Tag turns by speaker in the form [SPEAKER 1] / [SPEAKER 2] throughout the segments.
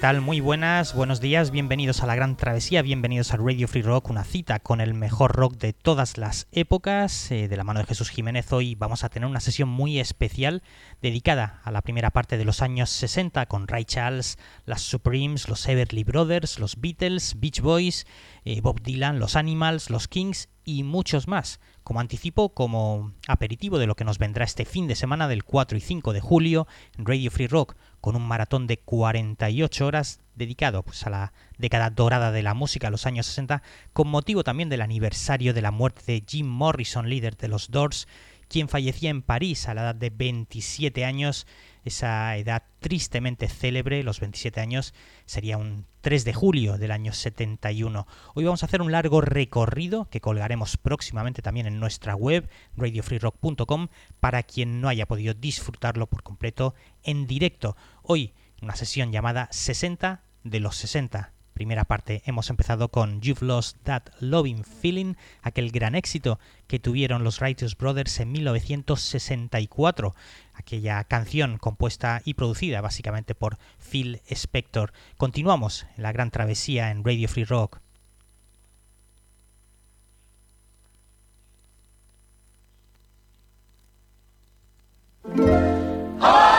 [SPEAKER 1] Muy buenas, buenos días, bienvenidos a la gran travesía, bienvenidos a Radio Free Rock, una cita con el mejor rock de todas las épocas. Eh, de la mano de Jesús Jiménez, hoy vamos a tener una sesión muy especial dedicada a la primera parte de los años 60 con Ray Charles, las Supremes, los Everly Brothers, los Beatles, Beach Boys, eh, Bob Dylan, los Animals, los Kings y muchos más. Como anticipo, como aperitivo de lo que nos vendrá este fin de semana del 4 y 5 de julio en Radio Free Rock con un maratón de 48 horas dedicado pues, a la década dorada de la música, los años 60, con motivo también del aniversario de la muerte de Jim Morrison, líder de los Doors, quien fallecía en París a la edad de 27 años. Esa edad tristemente célebre, los 27 años, sería un 3 de julio del año 71. Hoy vamos a hacer un largo recorrido que colgaremos próximamente también en nuestra web, radiofreerock.com, para quien no haya podido disfrutarlo por completo en directo. Hoy, una sesión llamada 60 de los 60 primera parte hemos empezado con You've Lost That Loving Feeling, aquel gran éxito que tuvieron los Righteous Brothers en 1964, aquella canción compuesta y producida básicamente por Phil Spector. Continuamos en la gran travesía en Radio Free Rock. to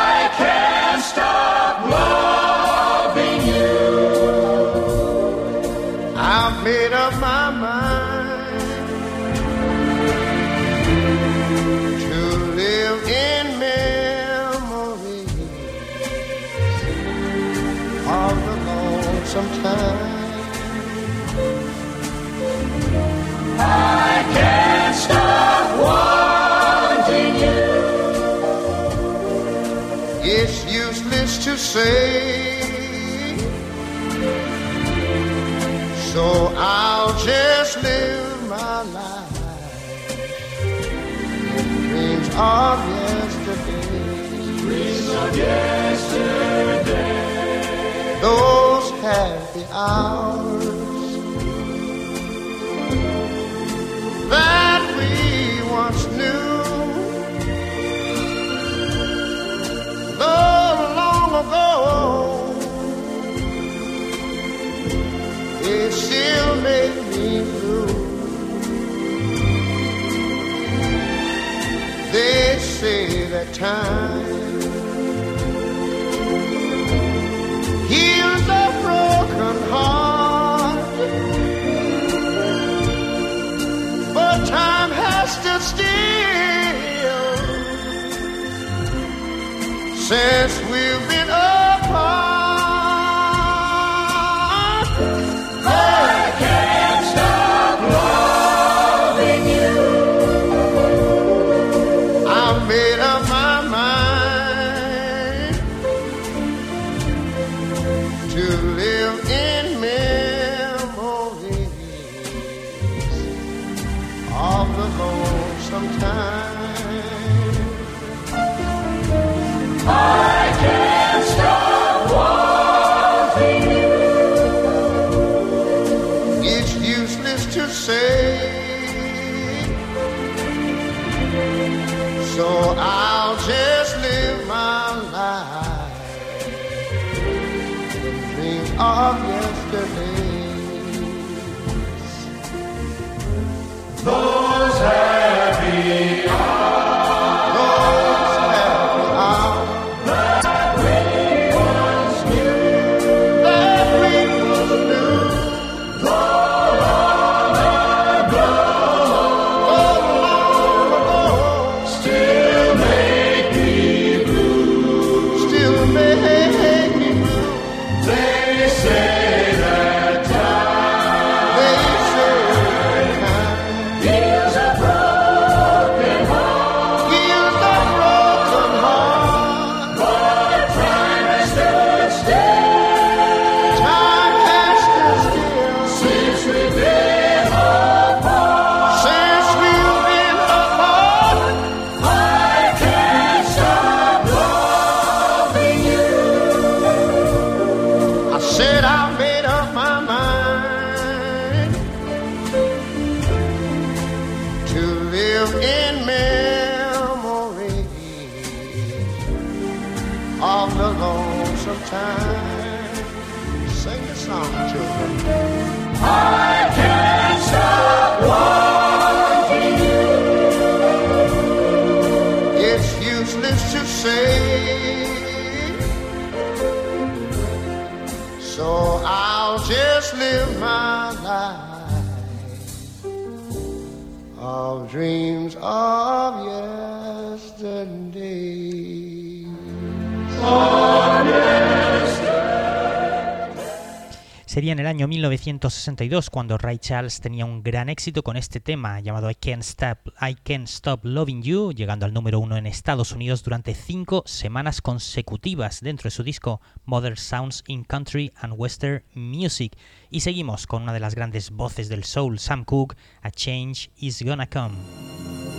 [SPEAKER 1] say. So I'll just live my life. Dreams of yesterday. Dreams of yesterday. Those happy hours That time. heals a broken heart, but time has
[SPEAKER 2] to
[SPEAKER 1] steal since año 1962 cuando Ray Charles tenía un gran éxito con este tema llamado I Can't Stop, I Can't Stop Loving You, llegando al número uno en Estados Unidos durante cinco semanas consecutivas dentro de su disco Modern Sounds in Country and Western Music. Y seguimos con una de las grandes voces del soul, Sam Cooke, A Change Is Gonna Come.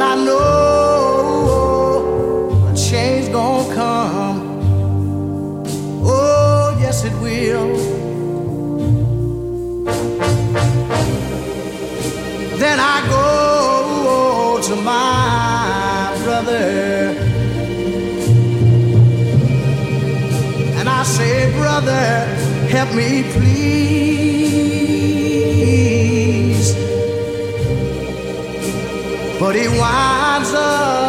[SPEAKER 2] but I know a change gonna come. Oh, yes, it will. Then I go to my brother and I say, Brother, help me, please. But he winds up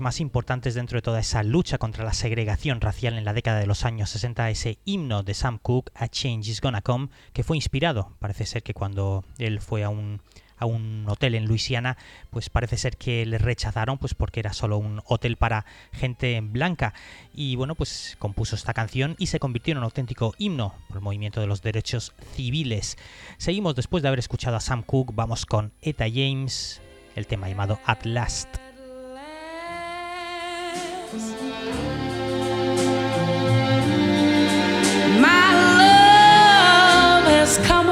[SPEAKER 1] más importantes dentro de toda esa lucha contra la segregación racial en la década de los años 60, ese himno de Sam Cooke, A Change Is Gonna Come, que fue inspirado, parece ser que cuando él fue a un, a un hotel en Luisiana, pues parece ser que le rechazaron, pues porque era solo un hotel para gente blanca. Y bueno, pues compuso esta canción y se convirtió en un auténtico himno por el movimiento de los derechos civiles. Seguimos después de haber escuchado a Sam Cooke, vamos con Eta James, el tema llamado At Last.
[SPEAKER 3] My love has come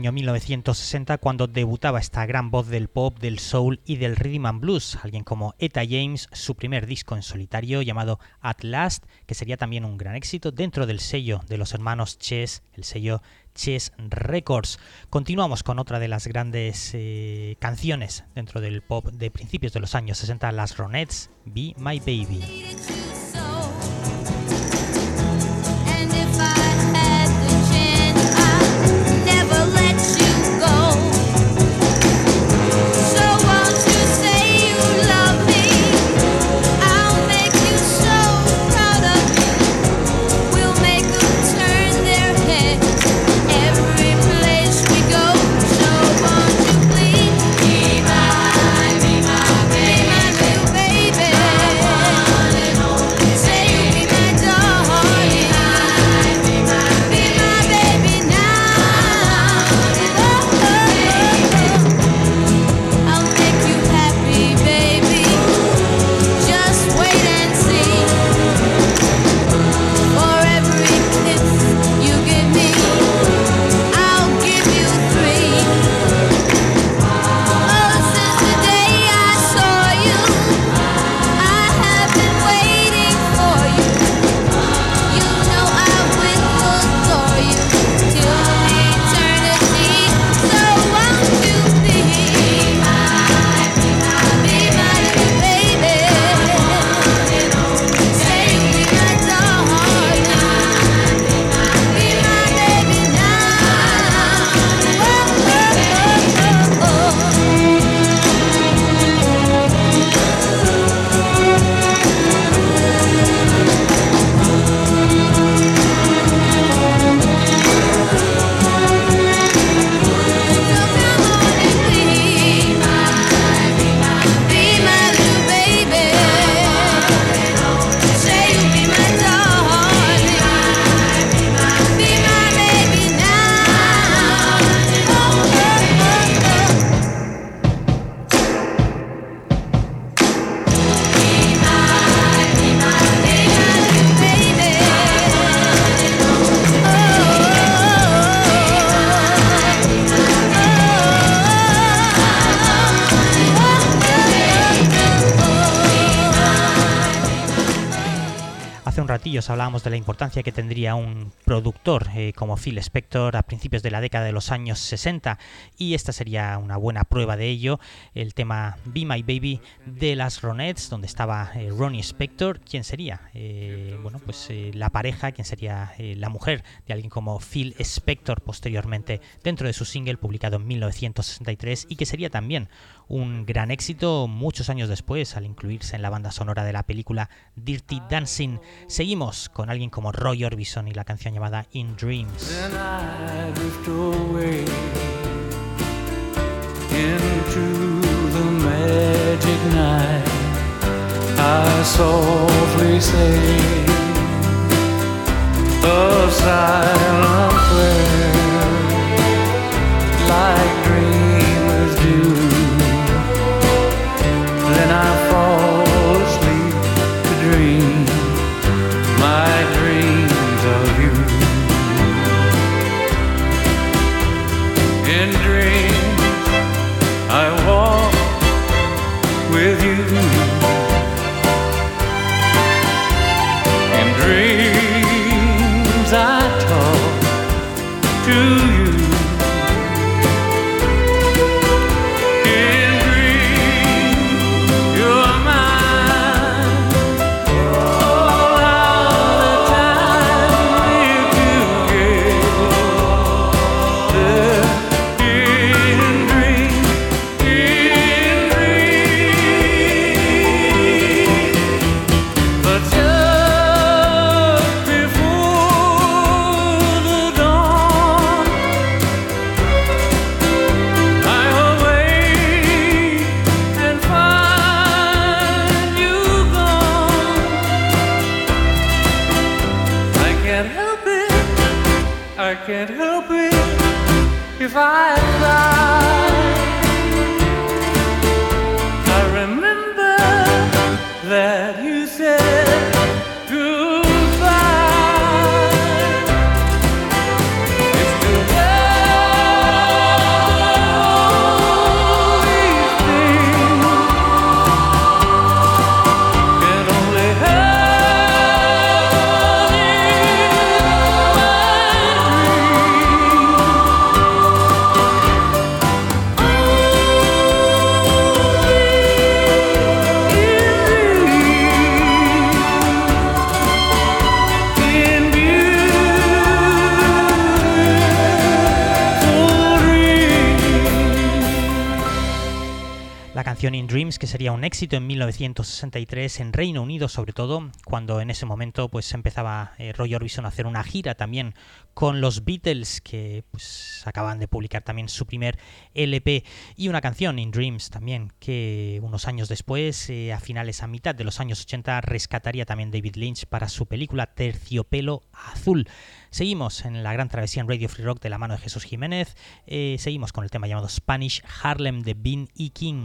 [SPEAKER 4] año 1960 cuando debutaba esta gran voz del pop, del soul y del rhythm and blues, alguien como Etta James, su primer disco en solitario llamado At Last, que sería también un gran éxito dentro del sello de los hermanos Chess, el sello Chess Records. Continuamos con otra de las grandes eh, canciones dentro del pop de principios de los años 60, las Ronettes, Be My Baby. Que tendría un productor eh, como Phil Spector a principios de la década de los años 60 y esta sería una buena prueba de ello, el tema Be My Baby de las Ronettes, donde estaba eh, Ronnie Spector, ¿quién sería? Eh, bueno, pues la pareja, ¿quién sería la mujer de alguien como Phil Spector posteriormente dentro de su single publicado en 1963 y que sería también un gran éxito muchos años después al incluirse en la banda sonora de la película Dirty Dancing. Seguimos con alguien como Roy Orbison y la canción llamada In Dreams.
[SPEAKER 5] I
[SPEAKER 4] In Dreams,
[SPEAKER 1] que sería un éxito en 1963 en Reino Unido, sobre todo, cuando en ese momento pues empezaba eh, Roy Orbison a hacer una gira también con los Beatles, que pues acaban de publicar también su primer LP, y una canción, In Dreams, también, que unos años después, eh, a finales, a mitad de los años 80, rescataría también David Lynch para su película Terciopelo Azul. Seguimos en la gran travesía en Radio Free Rock de la mano de Jesús Jiménez. Eh, seguimos con el tema llamado Spanish Harlem de Bean y King.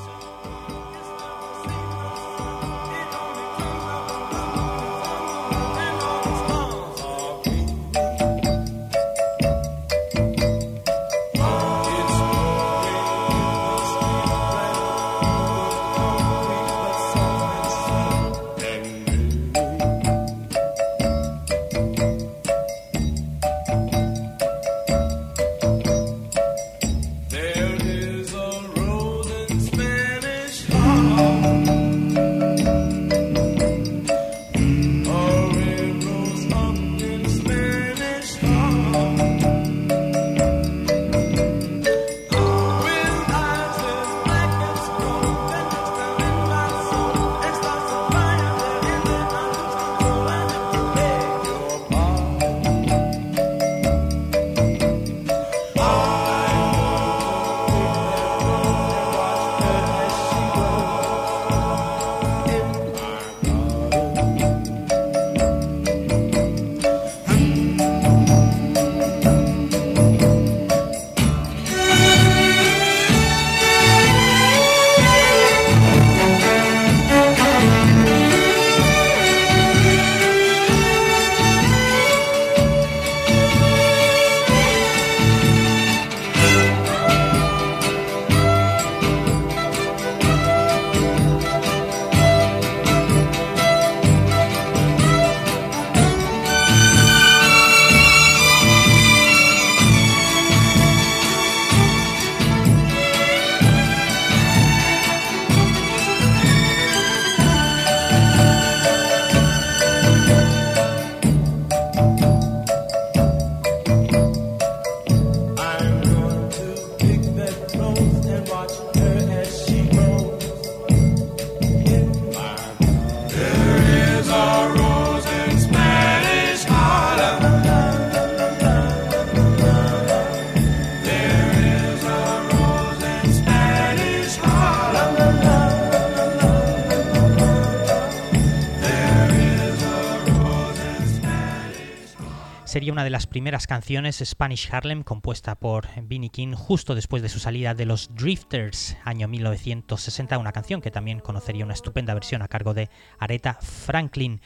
[SPEAKER 1] sería una de las primeras canciones Spanish Harlem compuesta por Vinnie King justo después de su salida de los Drifters, año 1960, una canción que también conocería una estupenda versión a cargo de Aretha Franklin.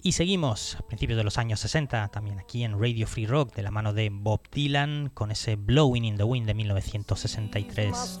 [SPEAKER 1] Y seguimos a principios de los años 60, también aquí en Radio Free Rock, de la mano de Bob Dylan, con ese Blowing in the Wind de 1963.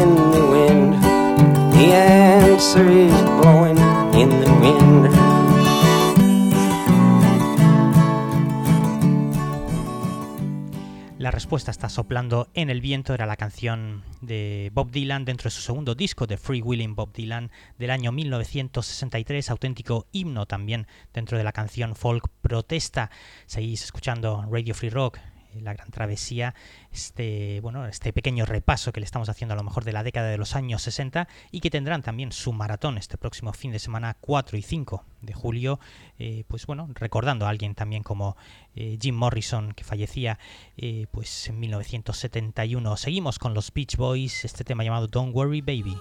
[SPEAKER 1] La respuesta está soplando en el viento, era la canción de Bob Dylan dentro de su segundo disco de Free Willing Bob Dylan del año 1963, auténtico himno también dentro de la canción folk protesta. Seguís escuchando Radio Free Rock, la gran travesía, este, bueno, este pequeño repaso que le estamos haciendo a lo mejor de la década de los años 60 y que tendrán también su maratón este próximo fin de semana 4 y 5 de julio, eh, pues bueno, recordando a alguien también como eh, Jim Morrison que fallecía eh, pues en 1971. Seguimos con los Beach Boys, este tema llamado Don't Worry Baby.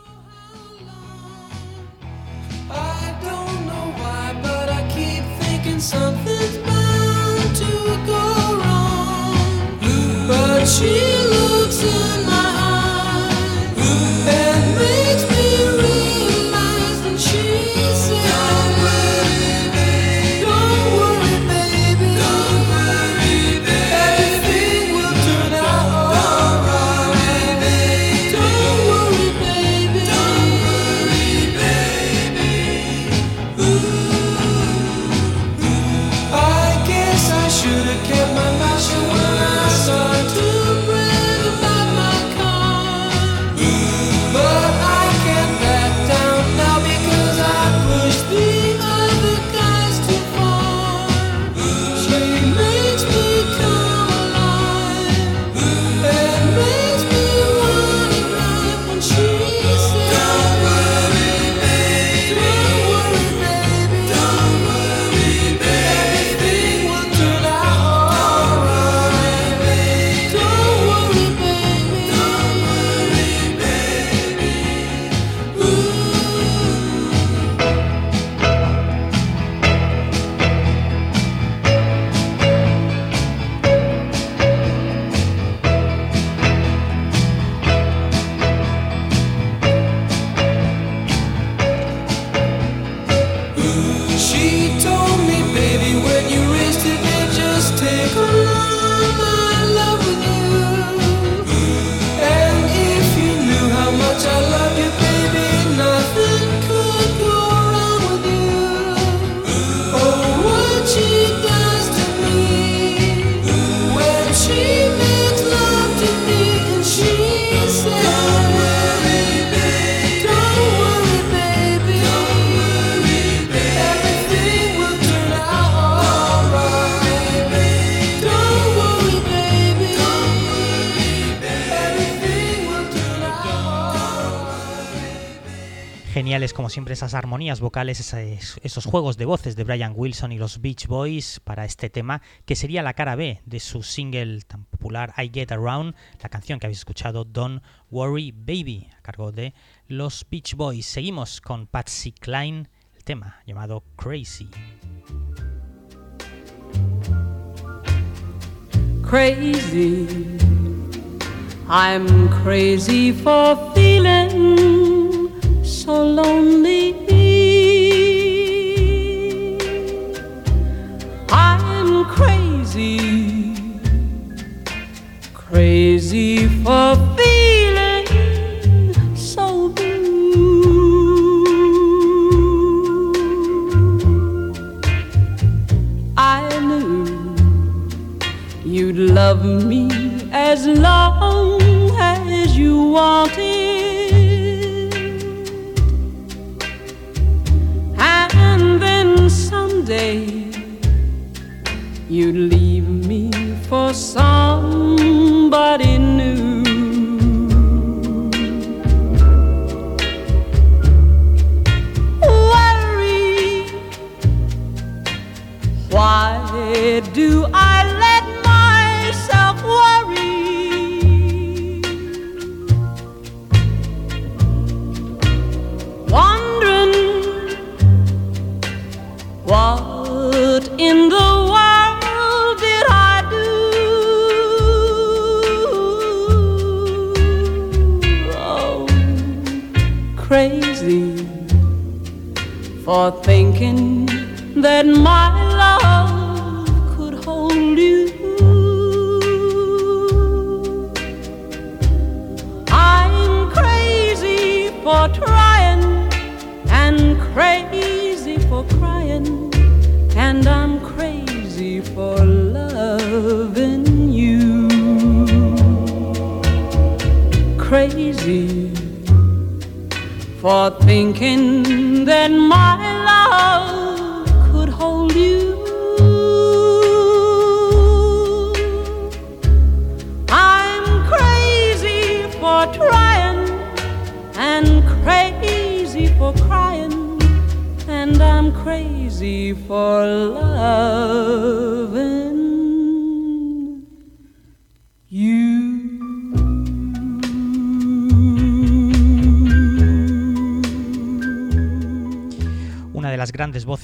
[SPEAKER 6] She looks in my
[SPEAKER 1] como siempre esas armonías vocales, esos juegos de voces de Brian Wilson y los Beach Boys para este tema, que sería la cara B de su single tan popular I Get Around, la canción que habéis escuchado Don't Worry Baby, a cargo de los Beach Boys. Seguimos con Patsy Cline, el tema llamado Crazy.
[SPEAKER 4] crazy. I'm crazy for feeling so lonely. I'm crazy, crazy for feeling so blue. I knew You'd love me as long as you wanted. Someday you'd leave me for somebody new.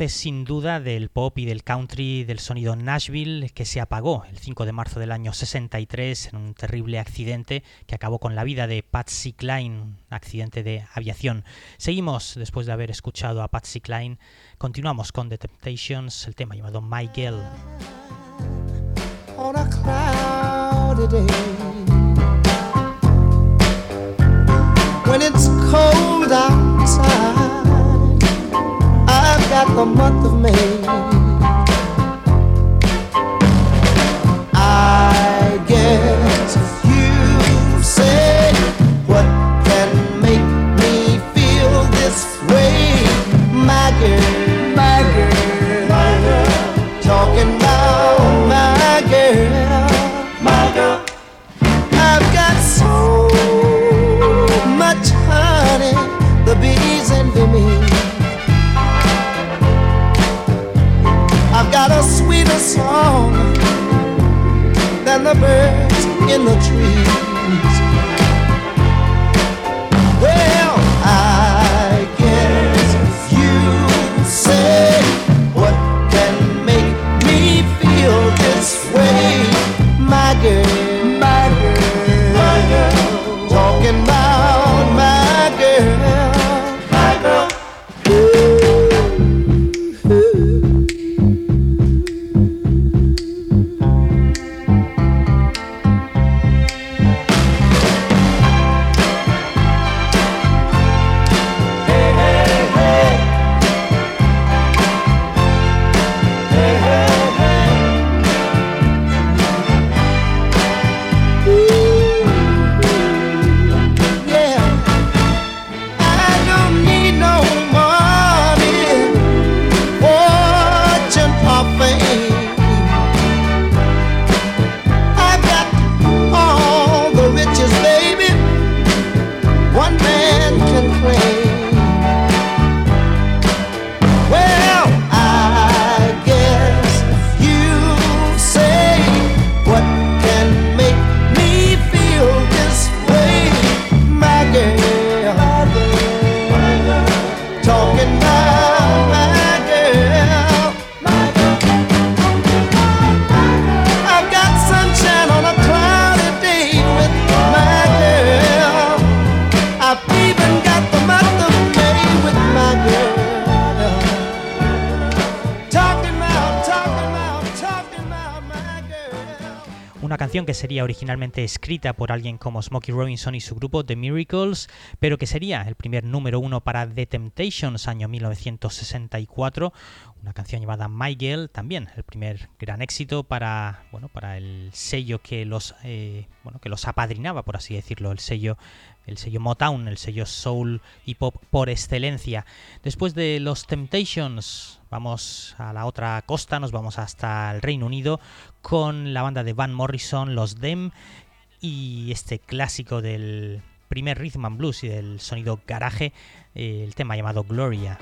[SPEAKER 1] Sin duda del pop y del country del sonido Nashville que se apagó el 5 de marzo del año 63 en un terrible accidente que acabó con la vida de Patsy Cline, accidente de aviación. Seguimos después de haber escuchado a Patsy Cline, continuamos con The Temptations, el tema llamado My
[SPEAKER 7] Got the month of May. Song than the birds in the trees.
[SPEAKER 1] Que sería originalmente escrita por alguien como Smokey Robinson y su grupo The Miracles, pero que sería el primer número uno para The Temptations, año 1964. Una canción llamada My Girl, también el primer gran éxito para, bueno, para el sello que los, eh, bueno, que los apadrinaba, por así decirlo, el sello el sello Motown, el sello soul y pop por excelencia. Después de los Temptations, vamos a la otra costa, nos vamos hasta el Reino Unido con la banda de Van Morrison, los Dem, y este clásico del primer rhythm and blues y del sonido garaje, eh, el tema llamado Gloria.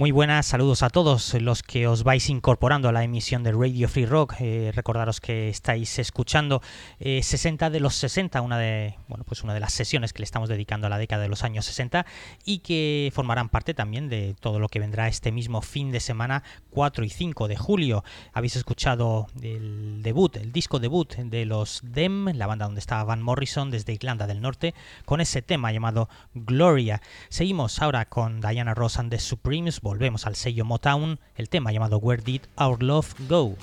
[SPEAKER 1] Muy buenas, saludos a todos los que os vais incorporando a la emisión de Radio Free Rock. Eh, recordaros que estáis escuchando eh, 60 de los 60, una de, bueno, pues una de las sesiones que le estamos dedicando a la década de los años 60 y que formarán parte también de todo lo que vendrá este mismo fin de semana 4 y 5 de julio. Habéis escuchado el debut, el disco debut de los Dem, la banda donde estaba Van Morrison desde Irlanda del Norte, con ese tema llamado Gloria. Seguimos ahora con Diana Ross and the Supremes, volvemos al sello Motown, el tema llamado Where Did Our Love Go?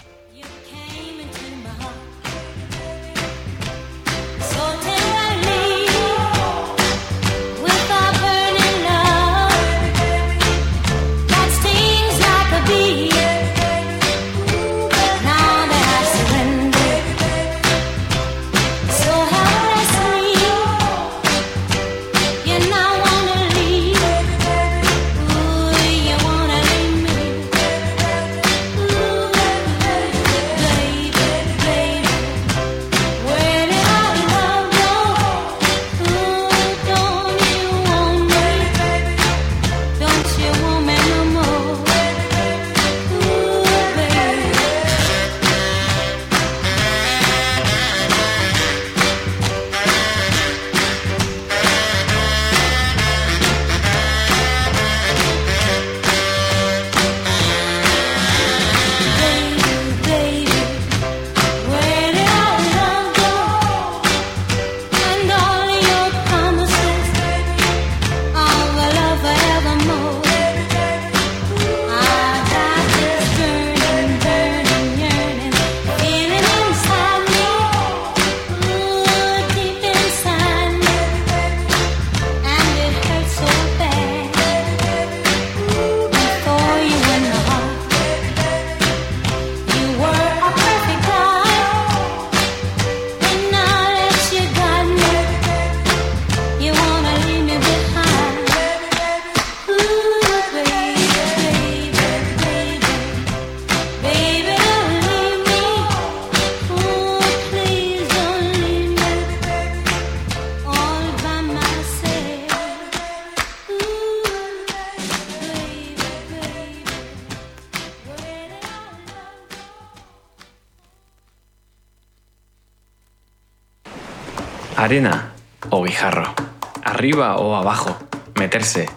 [SPEAKER 8] Arena o guijarro. Arriba o abajo. Meterse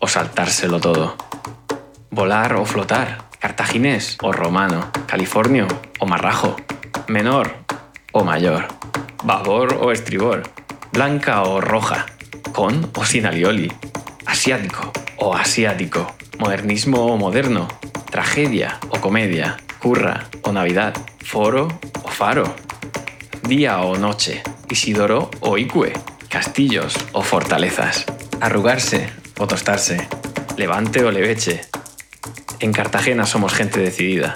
[SPEAKER 8] o saltárselo todo. Volar o flotar. Cartaginés o romano. Californio o marrajo. Menor o mayor. Babor o estribor. Blanca o roja. Con o sin alioli. Asiático o asiático. Modernismo o moderno. Tragedia o comedia. Curra o Navidad. Foro o faro. Día o noche. Isidoro o Icue. Castillos o fortalezas. Arrugarse o tostarse. Levante o leveche. En Cartagena somos gente decidida.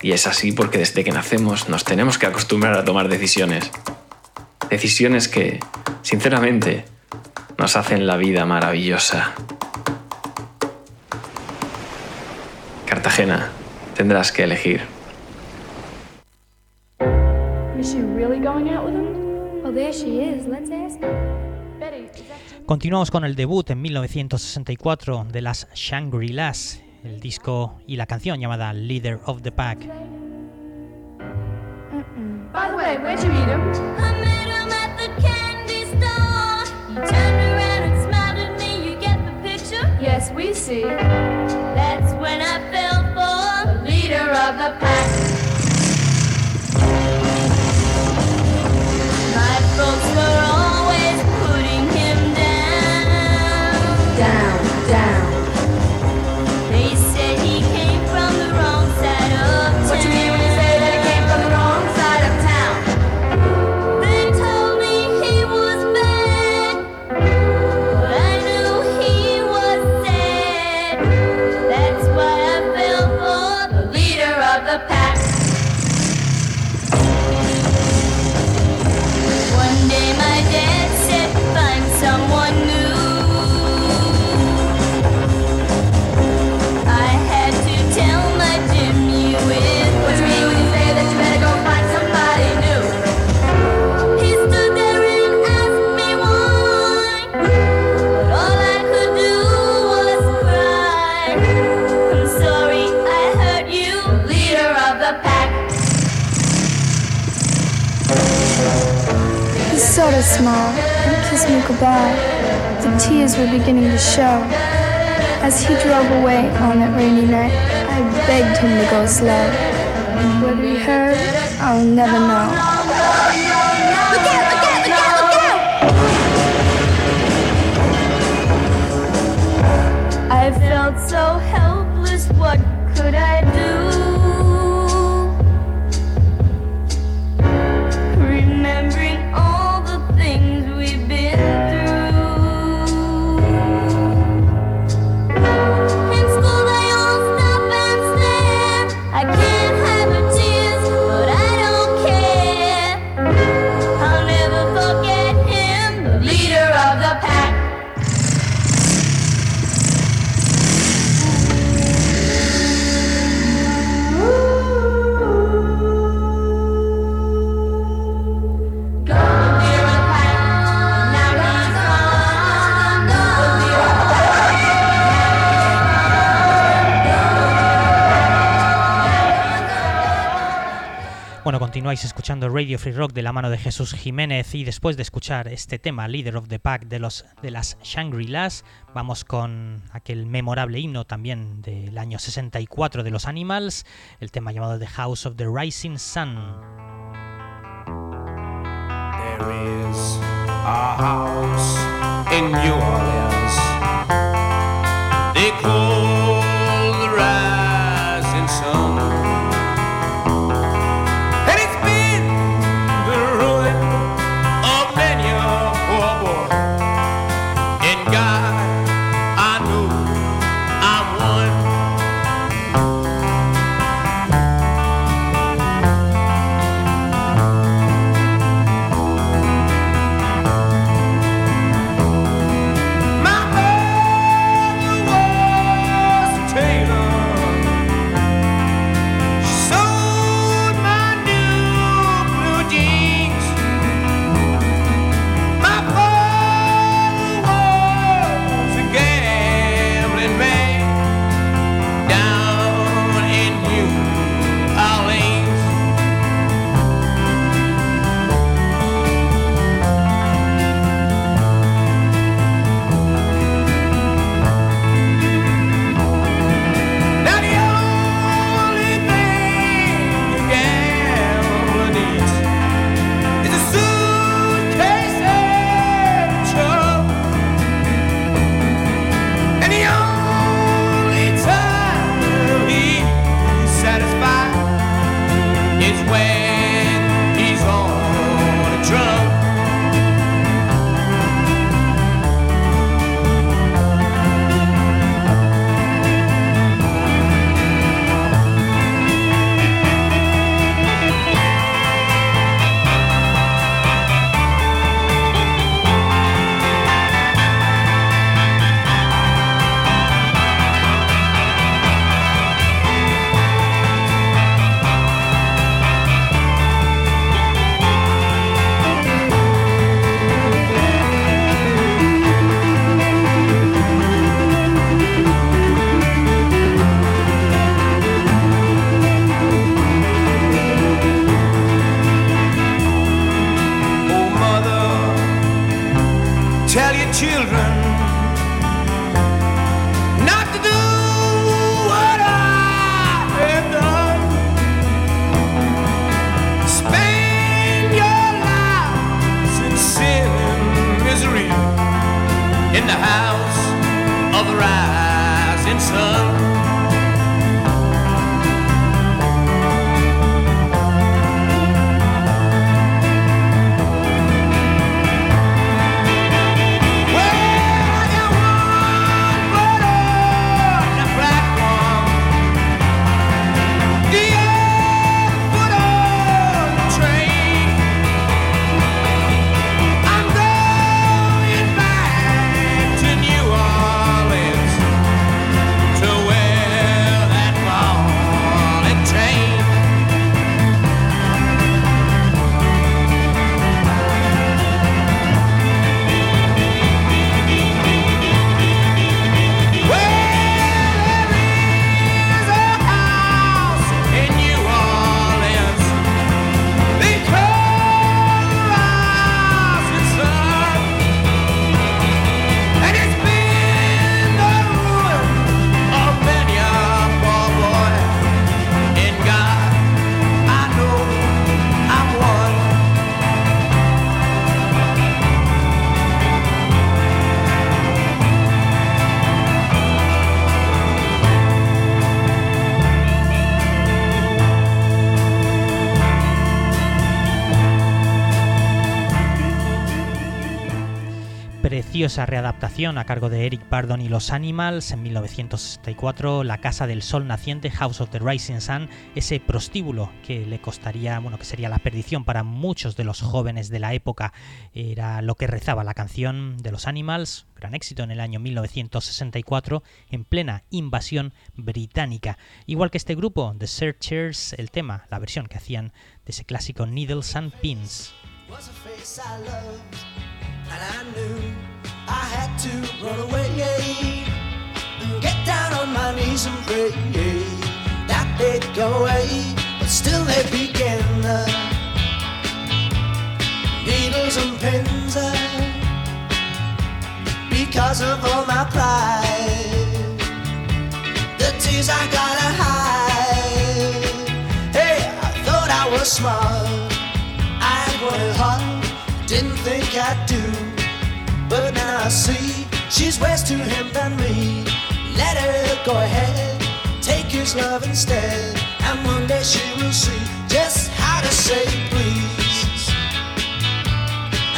[SPEAKER 8] Y es así porque desde que nacemos nos tenemos que acostumbrar a tomar decisiones. Decisiones que, sinceramente, nos hacen la vida maravillosa. Cartagena, tendrás que elegir.
[SPEAKER 9] Is she really going out with him?
[SPEAKER 10] Oh, there she is. Let's ask her.
[SPEAKER 9] Betty, is that you?
[SPEAKER 1] Continuamos con el debut en 1964 de las Shangri-Las, el disco y la canción llamada Leader of the Pack.
[SPEAKER 9] By the way, where'd you meet him?
[SPEAKER 10] I met him at the candy store. He turned around and smiled at me. You get the picture?
[SPEAKER 9] Yes, we see.
[SPEAKER 10] That's when I fell for
[SPEAKER 9] The leader of the pack.
[SPEAKER 10] My
[SPEAKER 11] sort of smiled and kissed me goodbye. The tears were beginning to show. As he drove away on that rainy night, I begged him to go slow. Whether he heard, I'll never know.
[SPEAKER 10] I felt so helpless, what could I do?
[SPEAKER 1] Continuáis escuchando Radio Free Rock de la mano de Jesús Jiménez y después de escuchar este tema, Leader of the Pack de, los, de las Shangri-Las, vamos con aquel memorable himno también del año 64 de los Animals, el tema llamado The House of the Rising Sun.
[SPEAKER 12] There is a house in New Orleans.
[SPEAKER 1] Preciosa readaptación a cargo de Eric Bardon y los Animals en 1964, La Casa del Sol Naciente, House of the Rising Sun, ese prostíbulo que le costaría, bueno, que sería la perdición para muchos de los jóvenes de la época, era lo que rezaba la canción de los Animals, gran éxito en el año 1964, en plena invasión británica. Igual que este grupo, The Searchers, el tema, la versión que hacían de ese clásico Needles and Pins.
[SPEAKER 13] I had to run away and get down on my knees and pray that they'd go away, but still they begin. Uh, needles and pins, because of all my pride, the tears I gotta hide. Hey, I thought I was smart. See she's worse to him than me. Let her go ahead, take his love instead. And one day she will see just how to say please.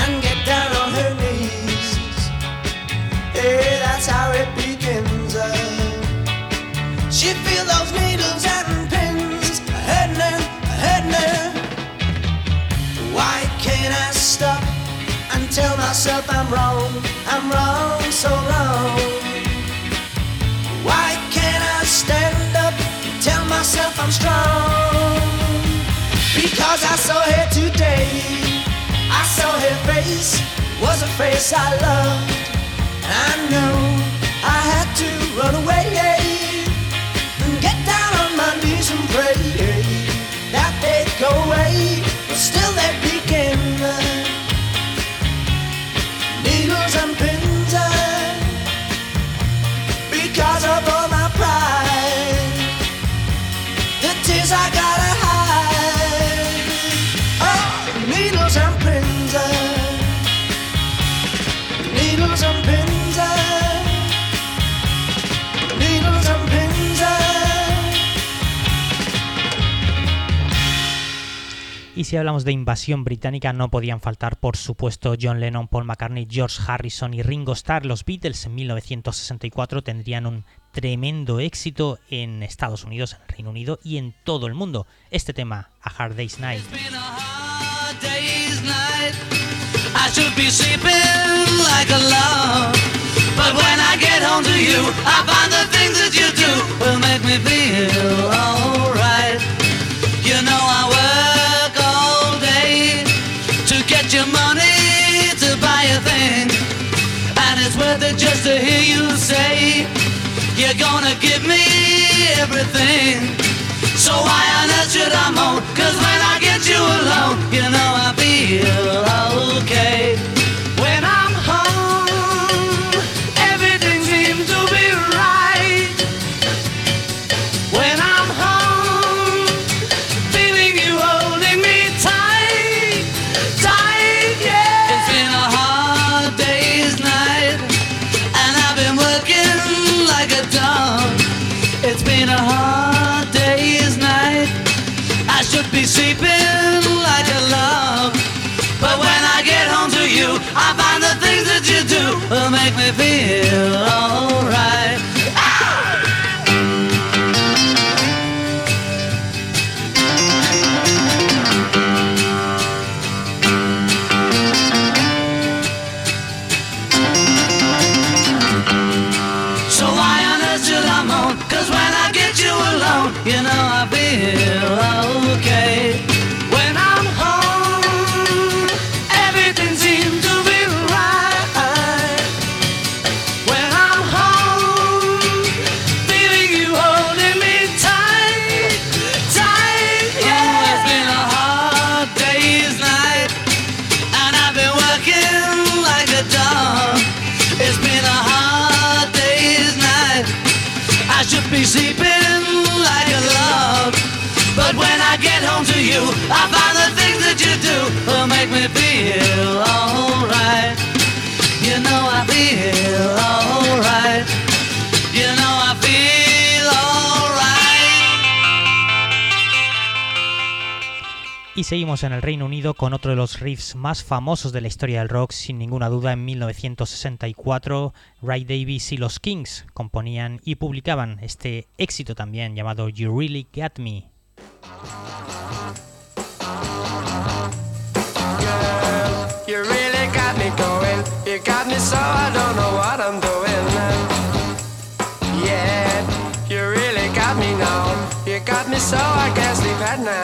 [SPEAKER 13] And get down on her knees. Hey, that's how it begins. Uh, she feel those needles and pins hurting her, hurting her. Why can't I stop and tell myself I'm wrong? I'm wrong, so wrong. Why can't I stand up and tell myself I'm strong? Because I saw her today. I saw her face, was a face I loved. I knew I had to run away and get down on my knees and pray
[SPEAKER 1] Si hablamos de invasión británica, no podían faltar, por supuesto, John Lennon, Paul McCartney, George Harrison y Ringo Starr. Los Beatles en 1964 tendrían un tremendo éxito en Estados Unidos, en Reino Unido y en todo el mundo. Este tema, A Hard Day's Night.
[SPEAKER 3] been a hard day's It's just to hear you say you're gonna give me everything. So why on earth should I moan? Cause when I get you alone, you know I feel okay. We me feel.
[SPEAKER 1] Seguimos en el Reino Unido con otro de los riffs más famosos de la historia del rock, sin ninguna duda, en 1964, Ray Davis y los Kings componían y publicaban este éxito también llamado You Really Got Me.
[SPEAKER 14] You got me so I can't sleep at night.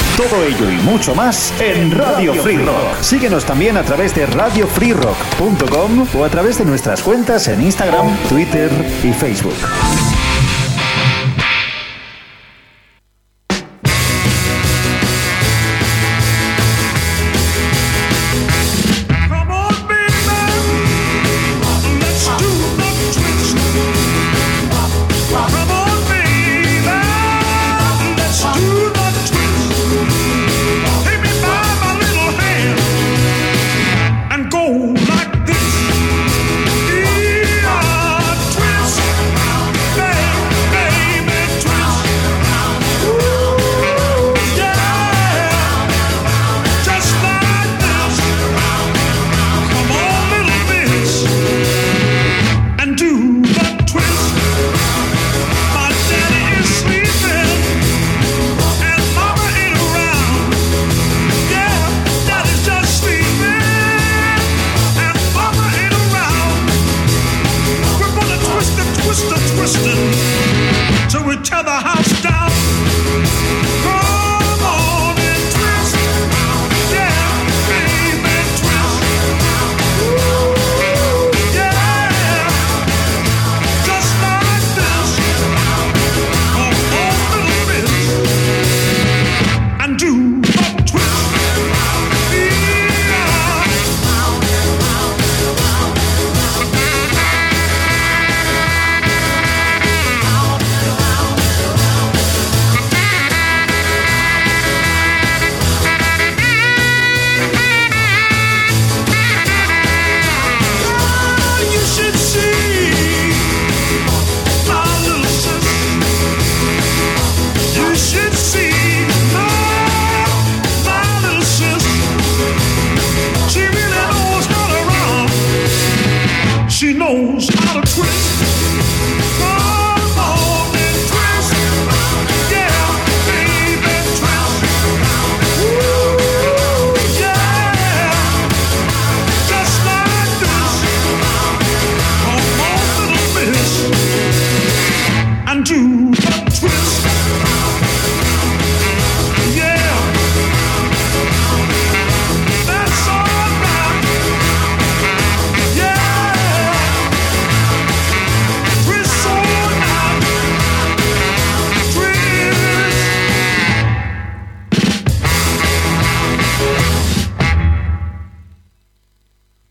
[SPEAKER 15] Todo ello y mucho más en Radio Free Rock. Síguenos también a través de radiofreerock.com o a través de nuestras cuentas en Instagram, Twitter y Facebook.